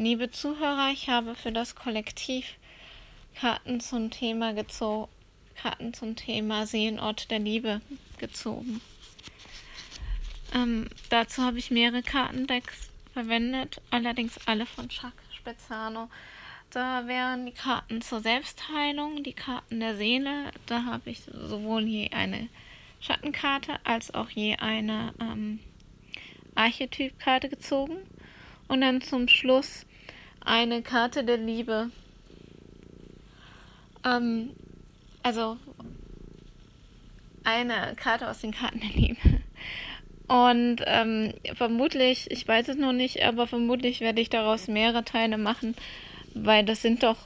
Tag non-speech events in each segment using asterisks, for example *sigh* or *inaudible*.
Liebe Zuhörer, ich habe für das Kollektiv Karten zum Thema gezogen, Karten zum Thema Seelenort der Liebe gezogen. Ähm, dazu habe ich mehrere Kartendecks verwendet, allerdings alle von Chuck Spezzano. Da wären die Karten zur Selbstheilung, die Karten der Seele. Da habe ich sowohl je eine Schattenkarte als auch je eine ähm, Archetypkarte gezogen. Und dann zum Schluss eine Karte der Liebe. Ähm, also eine Karte aus den Karten der Liebe. Und ähm, vermutlich, ich weiß es noch nicht, aber vermutlich werde ich daraus mehrere Teile machen, weil das sind doch,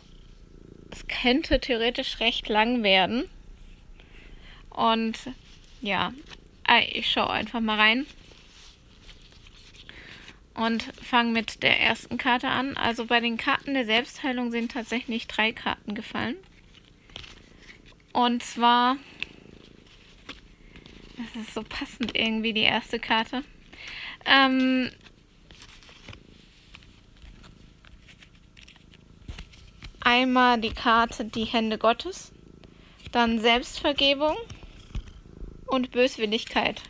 es könnte theoretisch recht lang werden. Und ja, ich schaue einfach mal rein und fange mit der ersten Karte an. Also bei den Karten der Selbstheilung sind tatsächlich drei Karten gefallen. Und zwar das ist so passend irgendwie, die erste Karte. Ähm, einmal die Karte Die Hände Gottes, dann Selbstvergebung und Böswilligkeit.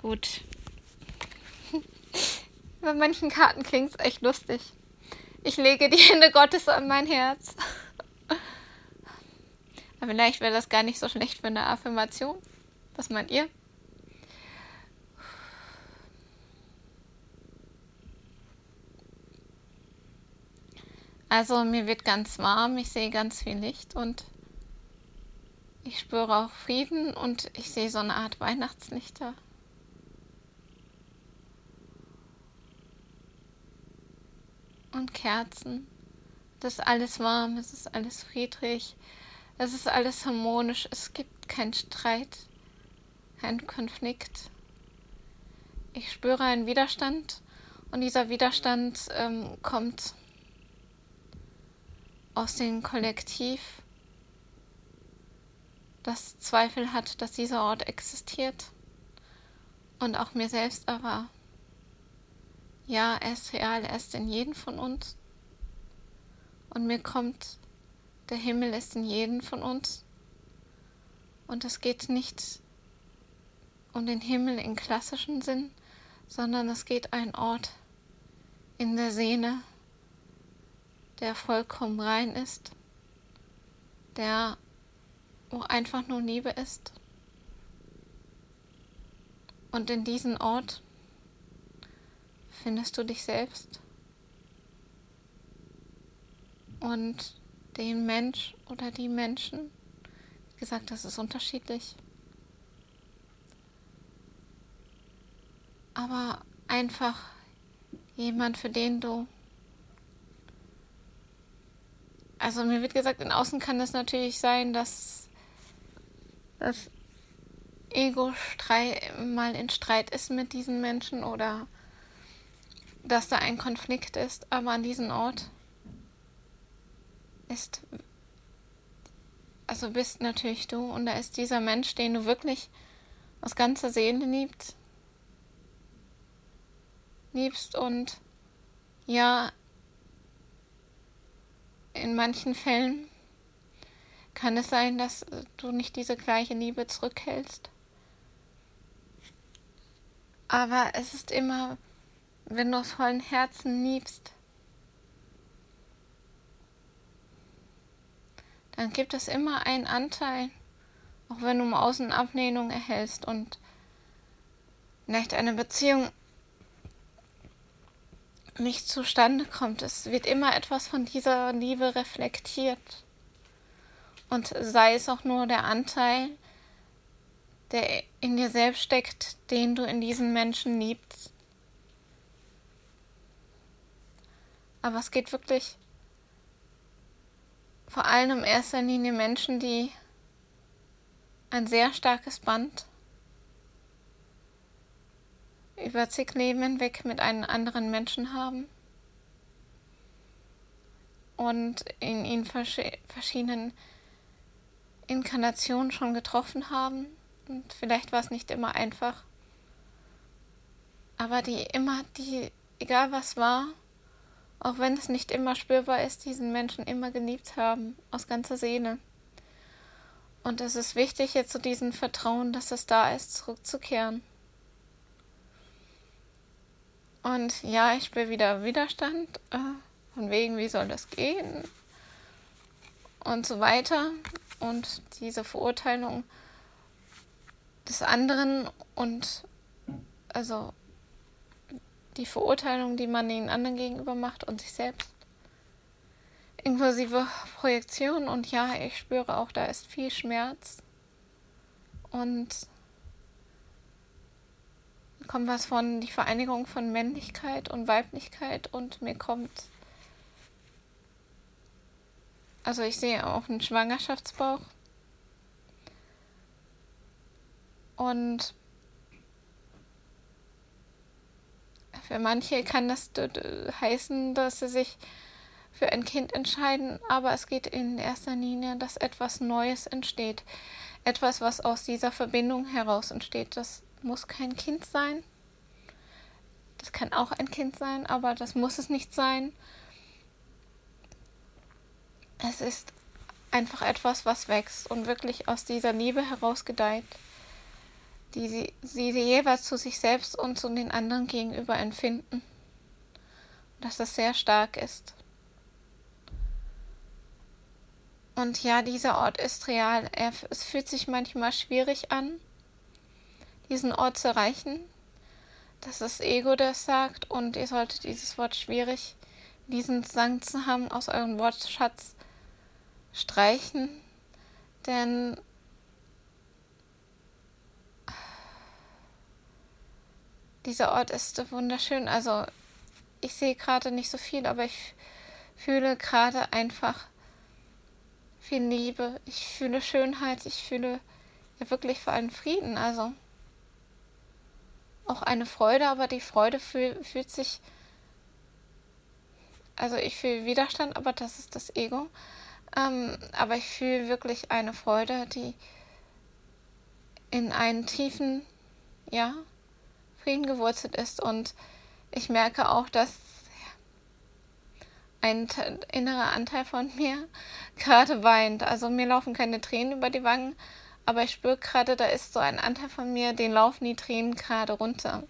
Gut. *laughs* Bei manchen Karten klingt es echt lustig. Ich lege die Hände Gottes an mein Herz. *laughs* Aber vielleicht wäre das gar nicht so schlecht für eine Affirmation. Was meint ihr? Also mir wird ganz warm, ich sehe ganz viel Licht und ich spüre auch Frieden und ich sehe so eine Art Weihnachtslichter. Und Kerzen. Das ist alles warm, es ist alles friedlich. Es ist alles harmonisch. Es gibt keinen Streit, keinen Konflikt. Ich spüre einen Widerstand und dieser Widerstand ähm, kommt aus dem Kollektiv, das Zweifel hat, dass dieser Ort existiert und auch mir selbst aber. Ja, er ist real, er ist in jedem von uns. Und mir kommt der Himmel ist in jedem von uns. Und es geht nicht um den Himmel im klassischen Sinn, sondern es geht ein Ort in der Seele, der vollkommen rein ist, der wo einfach nur Liebe ist. Und in diesem Ort findest du dich selbst. Und den Mensch oder die Menschen. Wie gesagt, das ist unterschiedlich. Aber einfach jemand, für den du. Also mir wird gesagt, in Außen kann es natürlich sein, dass das Ego mal in Streit ist mit diesen Menschen oder dass da ein Konflikt ist, aber an diesem Ort ist, also bist natürlich du und da ist dieser Mensch, den du wirklich aus ganzer Seele liebst, liebst und ja, in manchen Fällen kann es sein, dass du nicht diese gleiche Liebe zurückhältst. Aber es ist immer, wenn du aus vollen Herzen liebst, dann gibt es immer einen Anteil, auch wenn du im Außen Ablehnung erhältst und vielleicht eine Beziehung nicht zustande kommt. Es wird immer etwas von dieser Liebe reflektiert. Und sei es auch nur der Anteil, der in dir selbst steckt, den du in diesen Menschen liebst. Aber es geht wirklich vor allem in erster Linie Menschen, die ein sehr starkes Band über zig Leben hinweg mit einem anderen Menschen haben und in ihnen verschiedenen Inkarnationen schon getroffen haben. Und vielleicht war es nicht immer einfach. aber die immer, die, egal was war, auch wenn es nicht immer spürbar ist, diesen Menschen immer geliebt haben, aus ganzer Seele. Und es ist wichtig, jetzt zu diesem Vertrauen, dass es da ist, zurückzukehren. Und ja, ich spüre wieder Widerstand, äh, von wegen, wie soll das gehen? Und so weiter. Und diese Verurteilung des anderen und also die Verurteilung, die man den anderen gegenüber macht und sich selbst. Inklusive Projektion und ja, ich spüre auch, da ist viel Schmerz. Und kommt was von die Vereinigung von Männlichkeit und Weiblichkeit und mir kommt. Also ich sehe auch einen Schwangerschaftsbauch. Und für manche kann das heißen, dass sie sich für ein Kind entscheiden, aber es geht in erster Linie, dass etwas Neues entsteht. Etwas, was aus dieser Verbindung heraus entsteht. Das muss kein Kind sein. Das kann auch ein Kind sein, aber das muss es nicht sein. Es ist einfach etwas, was wächst und wirklich aus dieser Liebe heraus gedeiht, die sie, sie jeweils zu sich selbst und zu den anderen gegenüber empfinden. Dass das sehr stark ist. Und ja, dieser Ort ist real. Er, es fühlt sich manchmal schwierig an, diesen Ort zu erreichen. Das ist Ego, das sagt. Und ihr solltet dieses Wort schwierig, diesen Sang zu haben, aus eurem Wortschatz streichen. Denn dieser Ort ist wunderschön. Also ich sehe gerade nicht so viel, aber ich fühle gerade einfach viel Liebe, ich fühle Schönheit, ich fühle ja wirklich vor allem Frieden, also auch eine Freude, aber die Freude fühl, fühlt sich, also ich fühle Widerstand, aber das ist das Ego, ähm, aber ich fühle wirklich eine Freude, die in einen tiefen, ja, Frieden gewurzelt ist und ich merke auch, dass ein innerer Anteil von mir *laughs* gerade weint. Also mir laufen keine Tränen über die Wangen, aber ich spüre gerade, da ist so ein Anteil von mir, den laufen die Tränen gerade runter.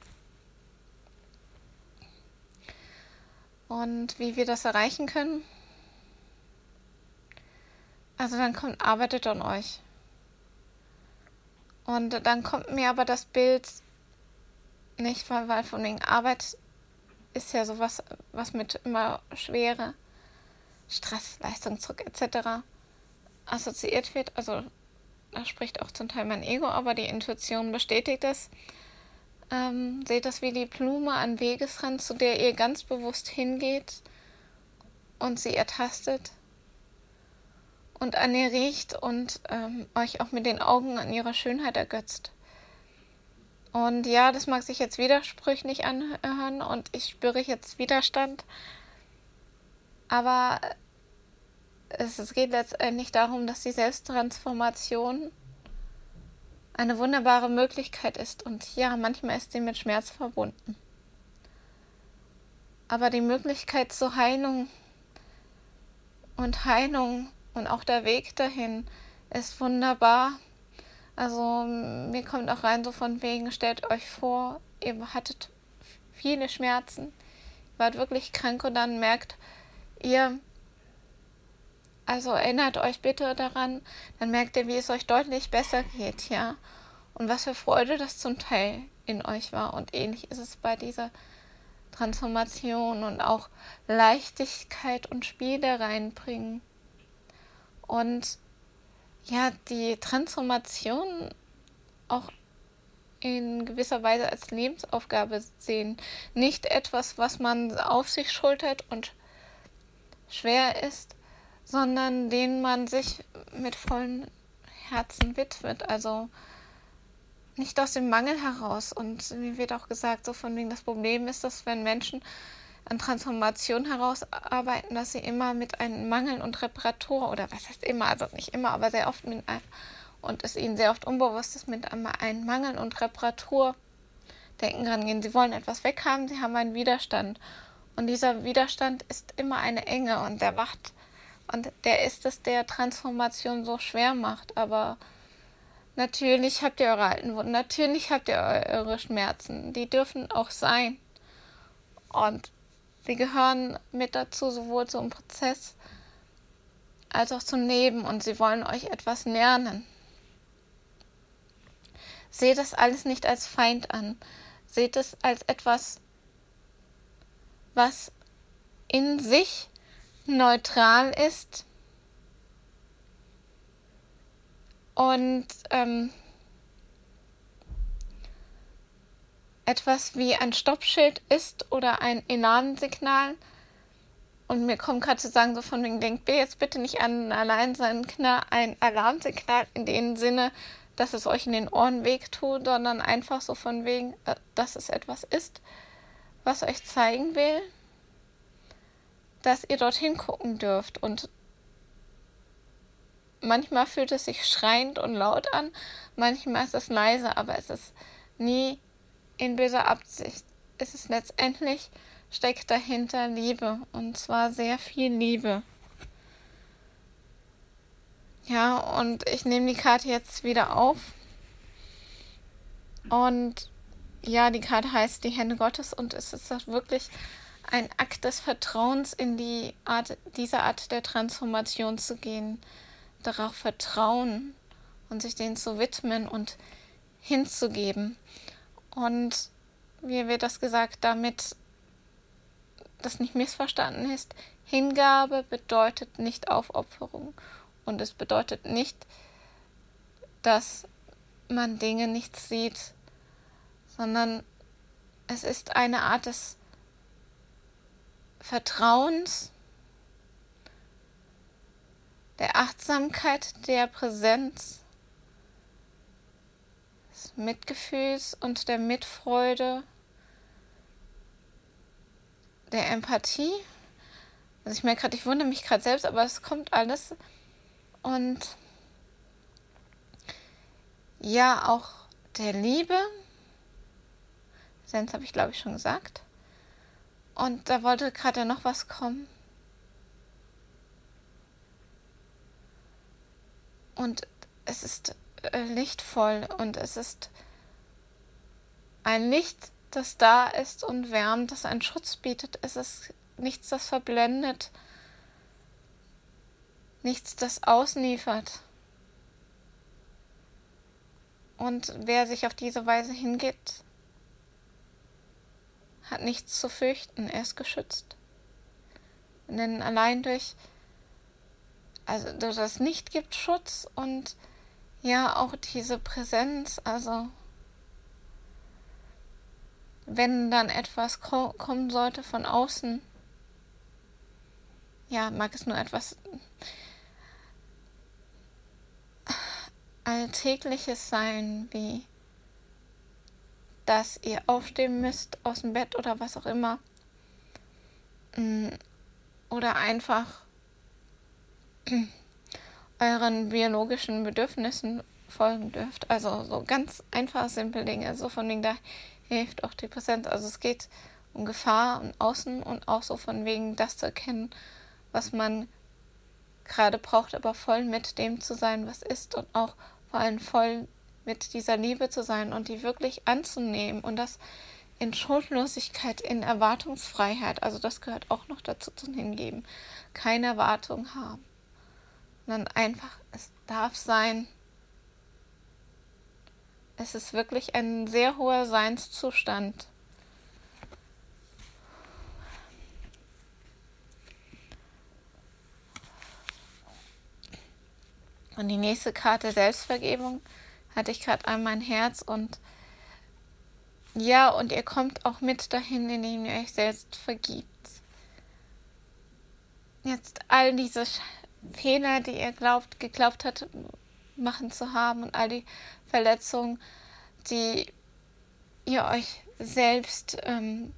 Und wie wir das erreichen können? Also dann kommt, arbeitet an euch. Und dann kommt mir aber das Bild nicht, weil, weil von wegen Arbeit ist ja sowas, was mit immer Schwere, Stress, Leistungsdruck etc. assoziiert wird. Also da spricht auch zum Teil mein Ego, aber die Intuition bestätigt es. Ähm, seht das wie die Blume an Wegesrand, zu der ihr ganz bewusst hingeht und sie ertastet und an ihr riecht und ähm, euch auch mit den Augen an ihrer Schönheit ergötzt. Und ja, das mag sich jetzt widersprüchlich anhören und ich spüre jetzt Widerstand. Aber es, geht letztendlich darum, dass die Selbsttransformation eine wunderbare Möglichkeit ist. Und ja, manchmal ist sie mit Schmerz verbunden. Aber die Möglichkeit zur Heilung und Heilung und auch der Weg dahin ist wunderbar also mir kommt auch rein so von wegen, stellt euch vor, ihr hattet viele Schmerzen, wart wirklich krank und dann merkt ihr, also erinnert euch bitte daran, dann merkt ihr, wie es euch deutlich besser geht, ja. Und was für Freude das zum Teil in euch war. Und ähnlich ist es bei dieser Transformation und auch Leichtigkeit und Spiele reinbringen. Und ja, die Transformation auch in gewisser Weise als Lebensaufgabe sehen. Nicht etwas, was man auf sich schultert und schwer ist, sondern den man sich mit vollem Herzen widmet. Also nicht aus dem Mangel heraus. Und mir wird auch gesagt, so von wegen das Problem ist, dass wenn Menschen an Transformation herausarbeiten, dass sie immer mit einem Mangel und Reparatur oder was heißt immer, also nicht immer, aber sehr oft mit einem, und es ihnen sehr oft unbewusst ist, mit einem Mangel und Reparatur Denken rangehen. Sie wollen etwas weghaben, sie haben einen Widerstand. Und dieser Widerstand ist immer eine Enge und der wacht. Und der ist es, der Transformation so schwer macht. Aber natürlich habt ihr eure alten Wunden, natürlich habt ihr eure Schmerzen. Die dürfen auch sein. Und sie gehören mit dazu, sowohl zum Prozess als auch zum Leben. Und sie wollen euch etwas lernen. Seht das alles nicht als Feind an. Seht es als etwas, was in sich neutral ist und ähm, etwas wie ein Stoppschild ist oder ein Alarmsignal. Und mir kommt gerade zu sagen, so von wegen, denkt jetzt bitte nicht an allein sein ein Alarmsignal in dem Sinne, dass es euch in den Ohren wehtut, sondern einfach so von wegen, äh, dass es etwas ist, was euch zeigen will, dass ihr dorthin gucken dürft. Und manchmal fühlt es sich schreiend und laut an, manchmal ist es leise, aber es ist nie in böser Absicht. Es ist letztendlich, steckt dahinter Liebe und zwar sehr viel Liebe. Ja, und ich nehme die Karte jetzt wieder auf. Und ja, die Karte heißt die Hände Gottes und es ist auch wirklich ein Akt des Vertrauens in die Art, diese Art der Transformation zu gehen. Darauf vertrauen und sich denen zu widmen und hinzugeben. Und wie wird das gesagt, damit das nicht missverstanden ist, Hingabe bedeutet nicht Aufopferung. Und es bedeutet nicht, dass man Dinge nicht sieht, sondern es ist eine Art des Vertrauens, der Achtsamkeit, der Präsenz, des Mitgefühls und der Mitfreude, der Empathie. Also ich merke gerade, ich wundere mich gerade selbst, aber es kommt alles und ja, auch der Liebe. Sens habe ich, glaube ich, schon gesagt. Und da wollte gerade noch was kommen. Und es ist lichtvoll und es ist ein Licht, das da ist und wärmt, das einen Schutz bietet. Es ist nichts, das verblendet nichts, das ausliefert. Und wer sich auf diese Weise hingibt, hat nichts zu fürchten, er ist geschützt. Denn allein durch, also durch das Nicht gibt Schutz und ja auch diese Präsenz, also wenn dann etwas kommen sollte von außen, ja, mag es nur etwas Alltägliches sein, wie dass ihr aufstehen müsst aus dem Bett oder was auch immer. Mm, oder einfach euren biologischen Bedürfnissen folgen dürft. Also so ganz einfach simple Dinge. So von wegen, da hilft auch die Präsenz. Also es geht um Gefahr und Außen und auch so von wegen das zu erkennen, was man gerade braucht, aber voll mit dem zu sein, was ist und auch vor allem voll mit dieser Liebe zu sein und die wirklich anzunehmen und das in Schuldlosigkeit, in Erwartungsfreiheit, also das gehört auch noch dazu zum Hingeben, keine Erwartung haben, sondern einfach, es darf sein. Es ist wirklich ein sehr hoher Seinszustand. Und die nächste Karte Selbstvergebung hatte ich gerade an mein Herz und ja, und ihr kommt auch mit dahin, indem ihr euch selbst vergibt. Jetzt all diese Fehler, die ihr glaubt, geglaubt habt, machen zu haben und all die Verletzungen, die ihr euch selbst ähm,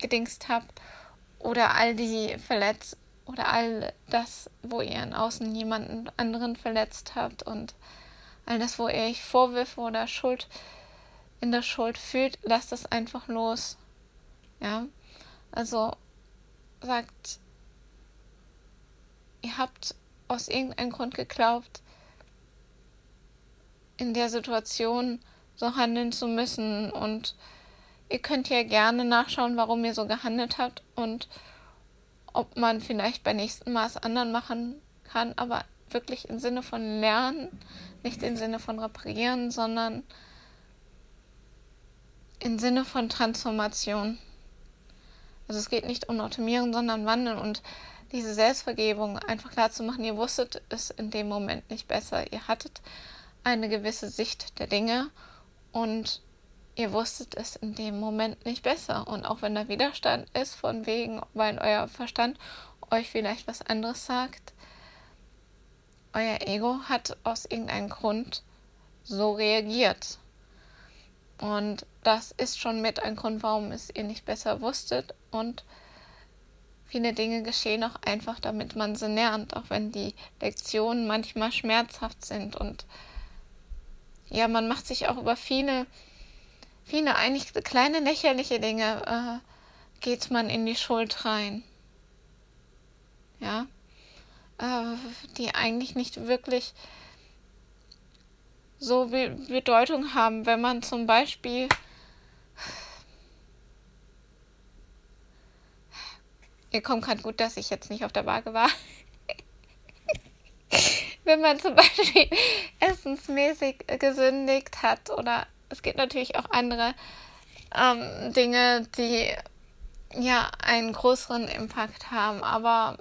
gedingst habt oder all die Verletz oder all das, wo ihr in außen jemanden anderen verletzt habt und all das, wo ihr euch Vorwürfe oder Schuld in der Schuld fühlt, lasst es einfach los. Ja, also sagt, ihr habt aus irgendeinem Grund geglaubt, in der Situation so handeln zu müssen und ihr könnt ja gerne nachschauen, warum ihr so gehandelt habt und ob man vielleicht beim nächsten Mal es anderen machen kann, aber wirklich im Sinne von lernen, nicht im Sinne von reparieren, sondern im Sinne von Transformation. Also es geht nicht um Optimieren, sondern Wandeln und diese Selbstvergebung einfach klar zu machen, ihr wusstet es in dem Moment nicht besser. Ihr hattet eine gewisse Sicht der Dinge und ihr wusstet es in dem Moment nicht besser. Und auch wenn da Widerstand ist, von wegen, weil euer Verstand euch vielleicht was anderes sagt, euer Ego hat aus irgendeinem Grund so reagiert. Und das ist schon mit ein Grund, warum es ihr nicht besser wusstet. Und viele Dinge geschehen auch einfach, damit man sie lernt, auch wenn die Lektionen manchmal schmerzhaft sind. Und ja, man macht sich auch über viele, viele eigentlich kleine lächerliche Dinge, äh, geht man in die Schuld rein. Ja, äh, die eigentlich nicht wirklich so Be Bedeutung haben, wenn man zum Beispiel Ihr kommt gerade gut, dass ich jetzt nicht auf der Waage war. *laughs* wenn man zum Beispiel *laughs* essensmäßig gesündigt hat oder es gibt natürlich auch andere ähm, Dinge, die ja einen größeren Impact haben, aber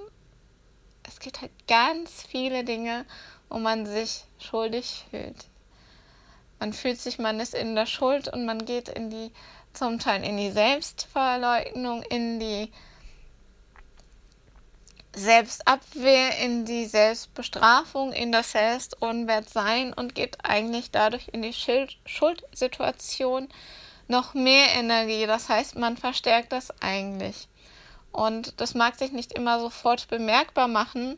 es gibt halt ganz viele Dinge, wo man sich schuldig fühlt. Man fühlt sich, man ist in der Schuld und man geht in die, zum Teil in die Selbstverleugnung, in die Selbstabwehr, in die Selbstbestrafung, in das Selbstunwertsein und gibt eigentlich dadurch in die Schuldsituation noch mehr Energie. Das heißt, man verstärkt das eigentlich. Und das mag sich nicht immer sofort bemerkbar machen,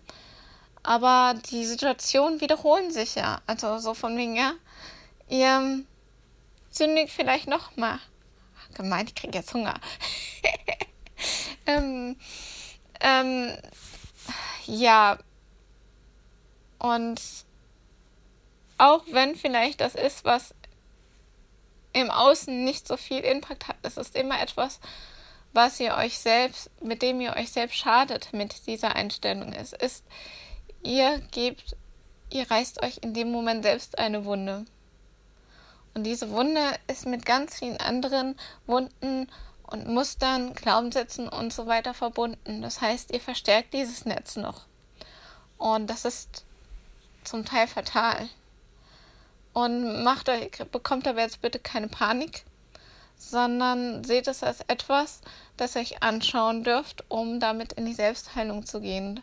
aber die Situationen wiederholen sich ja. Also so von wegen, ja, ihr sündigt vielleicht nochmal. Gemeint, ich kriege jetzt Hunger. *laughs* ähm, ähm, ja. Und auch wenn vielleicht das ist, was im Außen nicht so viel Impact hat, es ist immer etwas, was ihr euch selbst, mit dem ihr euch selbst schadet mit dieser Einstellung. Es ist, ihr gebt, ihr reißt euch in dem Moment selbst eine Wunde. Und diese Wunde ist mit ganz vielen anderen Wunden und Mustern, Glaubenssätzen und so weiter verbunden. Das heißt, ihr verstärkt dieses Netz noch. Und das ist zum Teil fatal. Und macht euch, bekommt aber jetzt bitte keine Panik, sondern seht es als etwas, das ihr euch anschauen dürft, um damit in die Selbstheilung zu gehen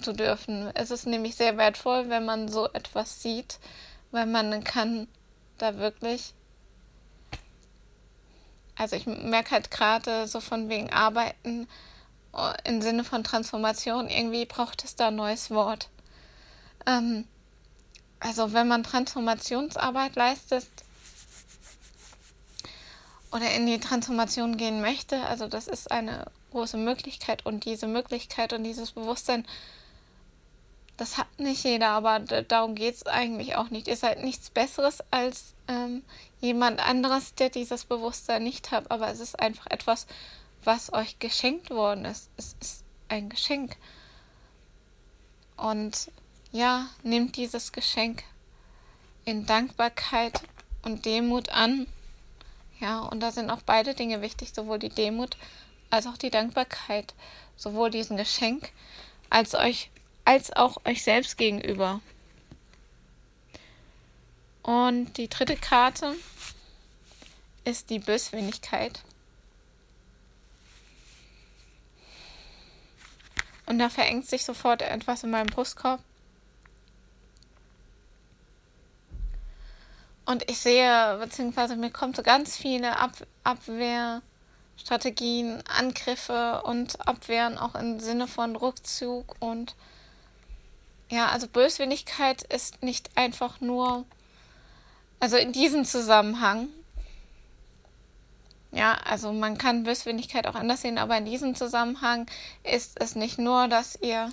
zu dürfen. Es ist nämlich sehr wertvoll, wenn man so etwas sieht, weil man kann da wirklich. Also ich merke halt gerade so von wegen Arbeiten oh, im Sinne von Transformation, irgendwie braucht es da ein neues Wort. Ähm, also wenn man Transformationsarbeit leistet oder in die Transformation gehen möchte, also das ist eine große Möglichkeit und diese Möglichkeit und dieses Bewusstsein das hat nicht jeder, aber darum geht es eigentlich auch nicht. Ihr seid nichts Besseres als ähm, jemand anderes, der dieses Bewusstsein nicht hat, aber es ist einfach etwas, was euch geschenkt worden ist. Es ist ein Geschenk. Und ja, nehmt dieses Geschenk in Dankbarkeit und Demut an. Ja, und da sind auch beide Dinge wichtig, sowohl die Demut als auch die Dankbarkeit, sowohl diesen Geschenk als euch als auch euch selbst gegenüber. Und die dritte Karte ist die Böswilligkeit. Und da verengt sich sofort etwas in meinem Brustkorb. Und ich sehe, beziehungsweise mir kommt so ganz viele Ab Abwehrstrategien, Angriffe und Abwehren auch im Sinne von Rückzug und ja, also Böswilligkeit ist nicht einfach nur, also in diesem Zusammenhang. Ja, also man kann Böswilligkeit auch anders sehen, aber in diesem Zusammenhang ist es nicht nur, dass ihr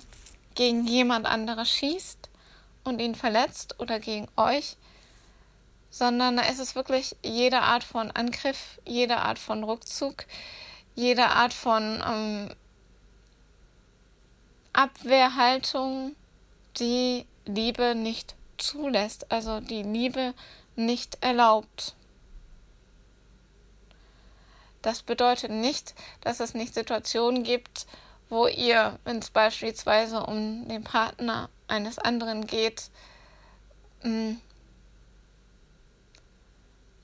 gegen jemand anderes schießt und ihn verletzt oder gegen euch, sondern da ist es wirklich jede Art von Angriff, jede Art von Rückzug, jede Art von ähm, Abwehrhaltung, die Liebe nicht zulässt, also die Liebe nicht erlaubt. Das bedeutet nicht, dass es nicht Situationen gibt, wo ihr, wenn es beispielsweise um den Partner eines anderen geht, mm,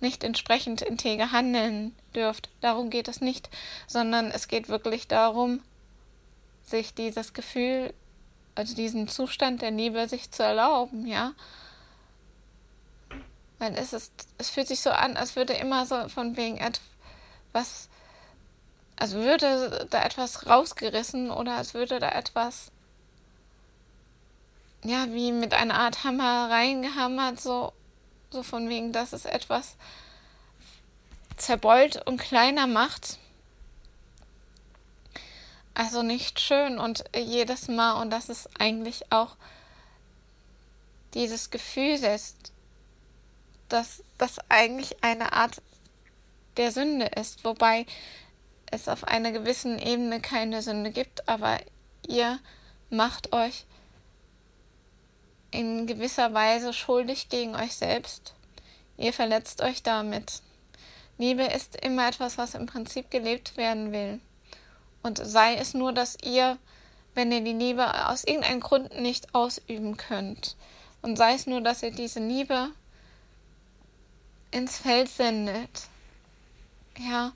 nicht entsprechend integer handeln dürft. Darum geht es nicht, sondern es geht wirklich darum, sich dieses Gefühl, also diesen Zustand der Liebe sich zu erlauben, ja. Weil es ist, es fühlt sich so an, als würde immer so von wegen etwas was, als würde da etwas rausgerissen oder als würde da etwas, ja, wie mit einer Art Hammer reingehammert, so, so von wegen, dass es etwas zerbeult und kleiner macht. Also nicht schön und jedes Mal, und das ist eigentlich auch dieses Gefühl ist, dass das eigentlich eine Art der Sünde ist, wobei es auf einer gewissen Ebene keine Sünde gibt, aber ihr macht euch in gewisser Weise schuldig gegen euch selbst. Ihr verletzt euch damit. Liebe ist immer etwas, was im Prinzip gelebt werden will. Und sei es nur, dass ihr, wenn ihr die Liebe aus irgendeinem Grund nicht ausüben könnt, und sei es nur, dass ihr diese Liebe ins Feld sendet, ja,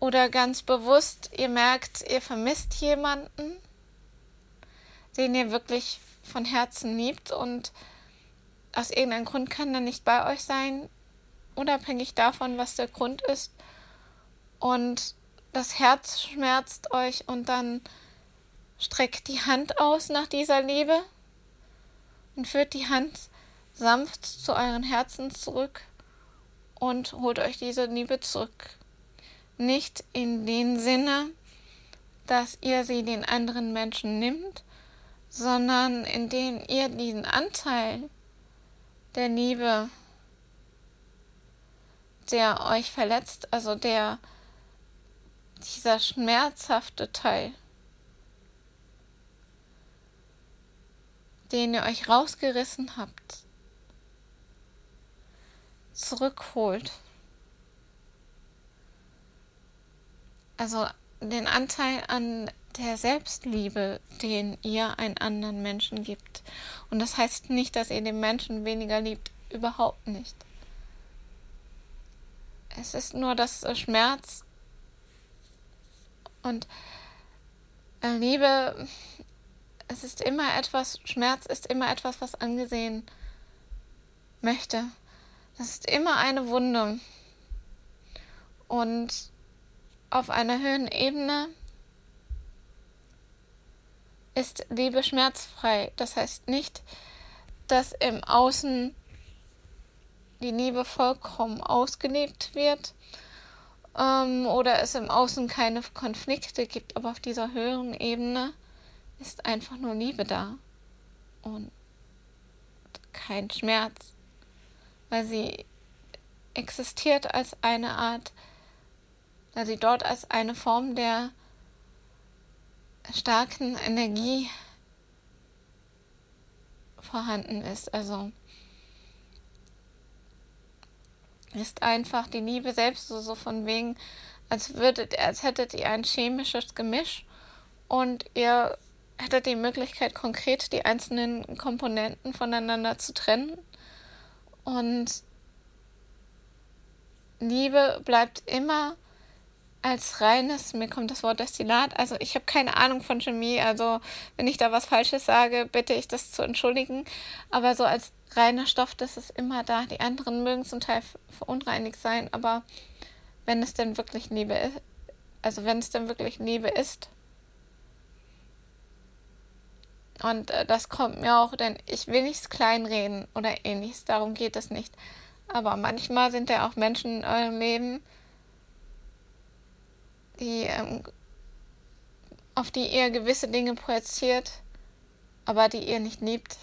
oder ganz bewusst, ihr merkt, ihr vermisst jemanden, den ihr wirklich von Herzen liebt und aus irgendeinem Grund kann er nicht bei euch sein, unabhängig davon, was der Grund ist. Und das Herz schmerzt euch und dann streckt die Hand aus nach dieser Liebe und führt die Hand sanft zu euren Herzen zurück und holt euch diese Liebe zurück. Nicht in dem Sinne, dass ihr sie den anderen Menschen nimmt, sondern indem ihr diesen Anteil der Liebe, der euch verletzt, also der dieser schmerzhafte Teil, den ihr euch rausgerissen habt, zurückholt. also den Anteil an der Selbstliebe, den ihr einen anderen Menschen gibt. Und das heißt nicht, dass ihr den Menschen weniger liebt, überhaupt nicht. Es ist nur das Schmerz und äh, Liebe, es ist immer etwas, Schmerz ist immer etwas, was angesehen möchte. Das ist immer eine Wunde. Und auf einer höheren Ebene ist Liebe schmerzfrei. Das heißt nicht, dass im Außen die Liebe vollkommen ausgelebt wird ähm, oder es im Außen keine Konflikte gibt, aber auf dieser höheren Ebene ist einfach nur Liebe da und kein Schmerz, weil sie existiert als eine Art da sie dort als eine Form der starken Energie vorhanden ist. Also ist einfach die Liebe selbst so, so von wegen, als würdet, als hättet ihr ein chemisches Gemisch und ihr hättet die Möglichkeit, konkret die einzelnen Komponenten voneinander zu trennen. Und Liebe bleibt immer als reines, mir kommt das Wort Destillat, also ich habe keine Ahnung von Chemie, also wenn ich da was Falsches sage, bitte ich das zu entschuldigen, aber so als reiner Stoff, das ist immer da. Die anderen mögen zum Teil verunreinigt sein, aber wenn es denn wirklich Liebe ist, also wenn es denn wirklich Liebe ist, und äh, das kommt mir auch, denn ich will nichts kleinreden oder ähnliches, darum geht es nicht. Aber manchmal sind ja auch Menschen in eurem Leben, die, ähm, auf die ihr gewisse Dinge projiziert, aber die ihr nicht liebt.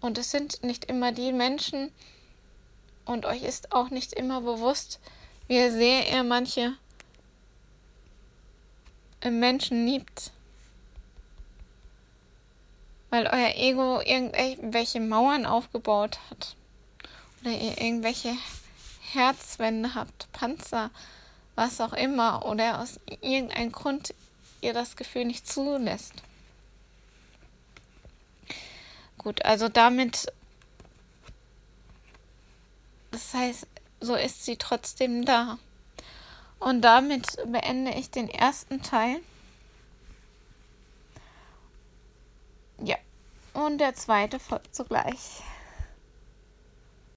Und es sind nicht immer die Menschen, und euch ist auch nicht immer bewusst, wie sehr ihr manche Menschen liebt. Weil euer Ego irgendwelche Mauern aufgebaut hat. Oder ihr irgendwelche Herzwände habt, Panzer, was auch immer. Oder aus irgendeinem Grund ihr das Gefühl nicht zulässt. Gut, also damit, das heißt, so ist sie trotzdem da. Und damit beende ich den ersten Teil. Ja, und der zweite folgt sogleich.